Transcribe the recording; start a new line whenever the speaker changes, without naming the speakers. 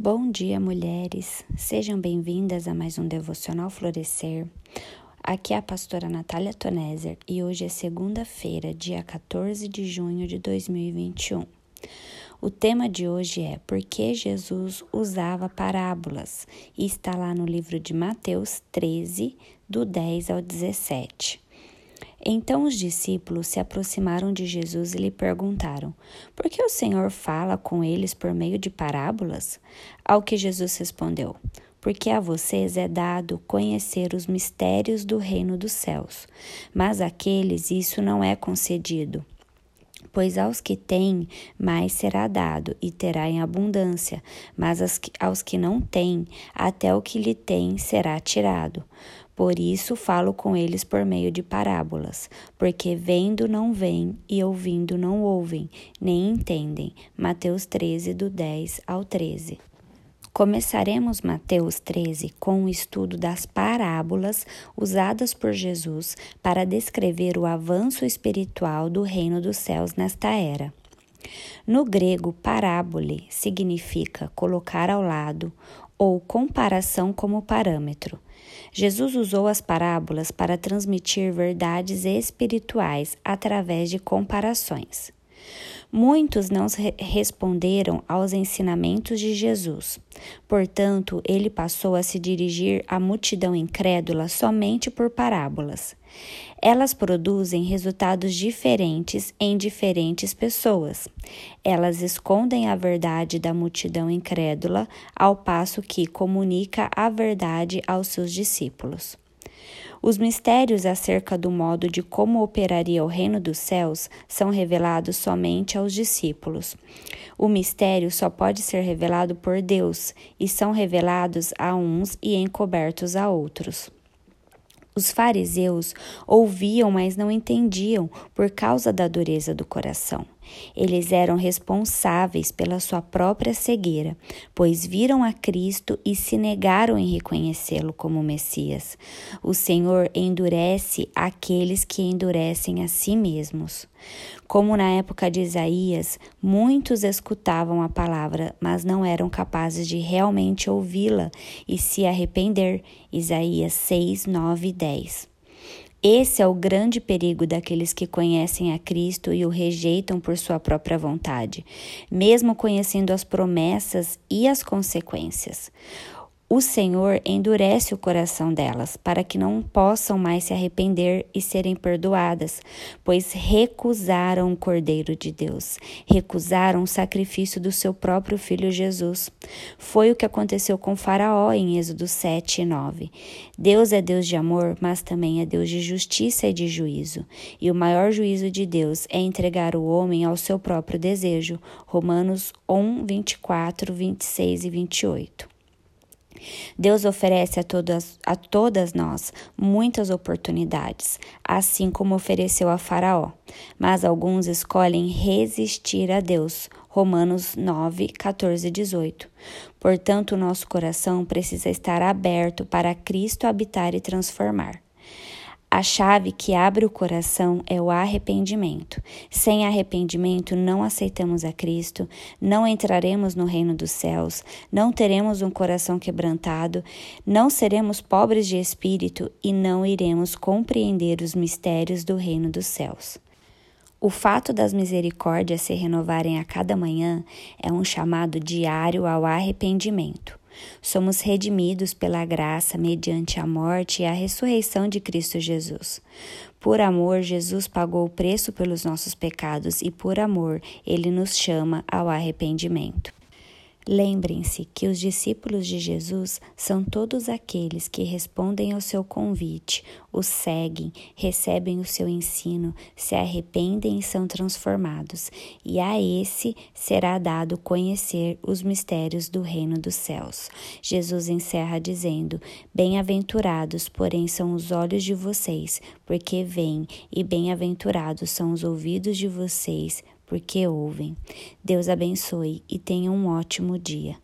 Bom dia, mulheres. Sejam bem-vindas a mais um Devocional Florescer. Aqui é a pastora Natália Toneser e hoje é segunda-feira, dia 14 de junho de 2021. O tema de hoje é Por que Jesus usava parábolas e está lá no livro de Mateus 13, do 10 ao 17. Então os discípulos se aproximaram de Jesus e lhe perguntaram: Por que o Senhor fala com eles por meio de parábolas? Ao que Jesus respondeu: Porque a vocês é dado conhecer os mistérios do reino dos céus, mas àqueles isso não é concedido. Pois aos que têm, mais será dado e terá em abundância, mas aos que não têm, até o que lhe tem será tirado. Por isso falo com eles por meio de parábolas, porque vendo não veem e ouvindo não ouvem, nem entendem. Mateus 13, do 10 ao 13. Começaremos Mateus 13 com o estudo das parábolas usadas por Jesus para descrever o avanço espiritual do reino dos céus nesta era. No grego, parábole significa colocar ao lado ou comparação como parâmetro. Jesus usou as parábolas para transmitir verdades espirituais através de comparações. Muitos não responderam aos ensinamentos de Jesus. Portanto, ele passou a se dirigir à multidão incrédula somente por parábolas. Elas produzem resultados diferentes em diferentes pessoas. Elas escondem a verdade da multidão incrédula, ao passo que comunica a verdade aos seus discípulos. Os mistérios acerca do modo de como operaria o reino dos céus são revelados somente aos discípulos. O mistério só pode ser revelado por Deus e são revelados a uns e encobertos a outros. Os fariseus ouviam, mas não entendiam por causa da dureza do coração. Eles eram responsáveis pela sua própria cegueira, pois viram a Cristo e se negaram em reconhecê-lo como Messias. O Senhor endurece aqueles que endurecem a si mesmos. Como na época de Isaías, muitos escutavam a palavra, mas não eram capazes de realmente ouvi-la e se arrepender. Isaías 6, 9 e 10. Esse é o grande perigo daqueles que conhecem a Cristo e o rejeitam por sua própria vontade, mesmo conhecendo as promessas e as consequências o Senhor endurece o coração delas, para que não possam mais se arrepender e serem perdoadas, pois recusaram o Cordeiro de Deus, recusaram o sacrifício do seu próprio filho Jesus. Foi o que aconteceu com Faraó em Êxodo 7 e 9. Deus é Deus de amor, mas também é Deus de justiça e de juízo. E o maior juízo de Deus é entregar o homem ao seu próprio desejo. Romanos 1, 24, 26 e 28. Deus oferece a todas, a todas nós muitas oportunidades, assim como ofereceu a Faraó, mas alguns escolhem resistir a Deus. Romanos 9, 14 e 18. Portanto, o nosso coração precisa estar aberto para Cristo habitar e transformar. A chave que abre o coração é o arrependimento. Sem arrependimento, não aceitamos a Cristo, não entraremos no reino dos céus, não teremos um coração quebrantado, não seremos pobres de espírito e não iremos compreender os mistérios do reino dos céus. O fato das misericórdias se renovarem a cada manhã é um chamado diário ao arrependimento. Somos redimidos pela graça mediante a morte e a ressurreição de Cristo Jesus. Por amor, Jesus pagou o preço pelos nossos pecados e por amor, ele nos chama ao arrependimento. Lembrem-se que os discípulos de Jesus são todos aqueles que respondem ao seu convite, o seguem, recebem o seu ensino, se arrependem e são transformados, e a esse será dado conhecer os mistérios do reino dos céus. Jesus encerra dizendo: Bem-aventurados, porém, são os olhos de vocês, porque veem, e bem-aventurados são os ouvidos de vocês, porque ouvem. Deus abençoe e tenha um ótimo dia.